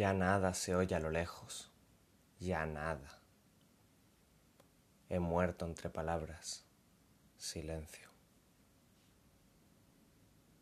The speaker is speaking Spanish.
Ya nada se oye a lo lejos, ya nada. He muerto entre palabras, silencio.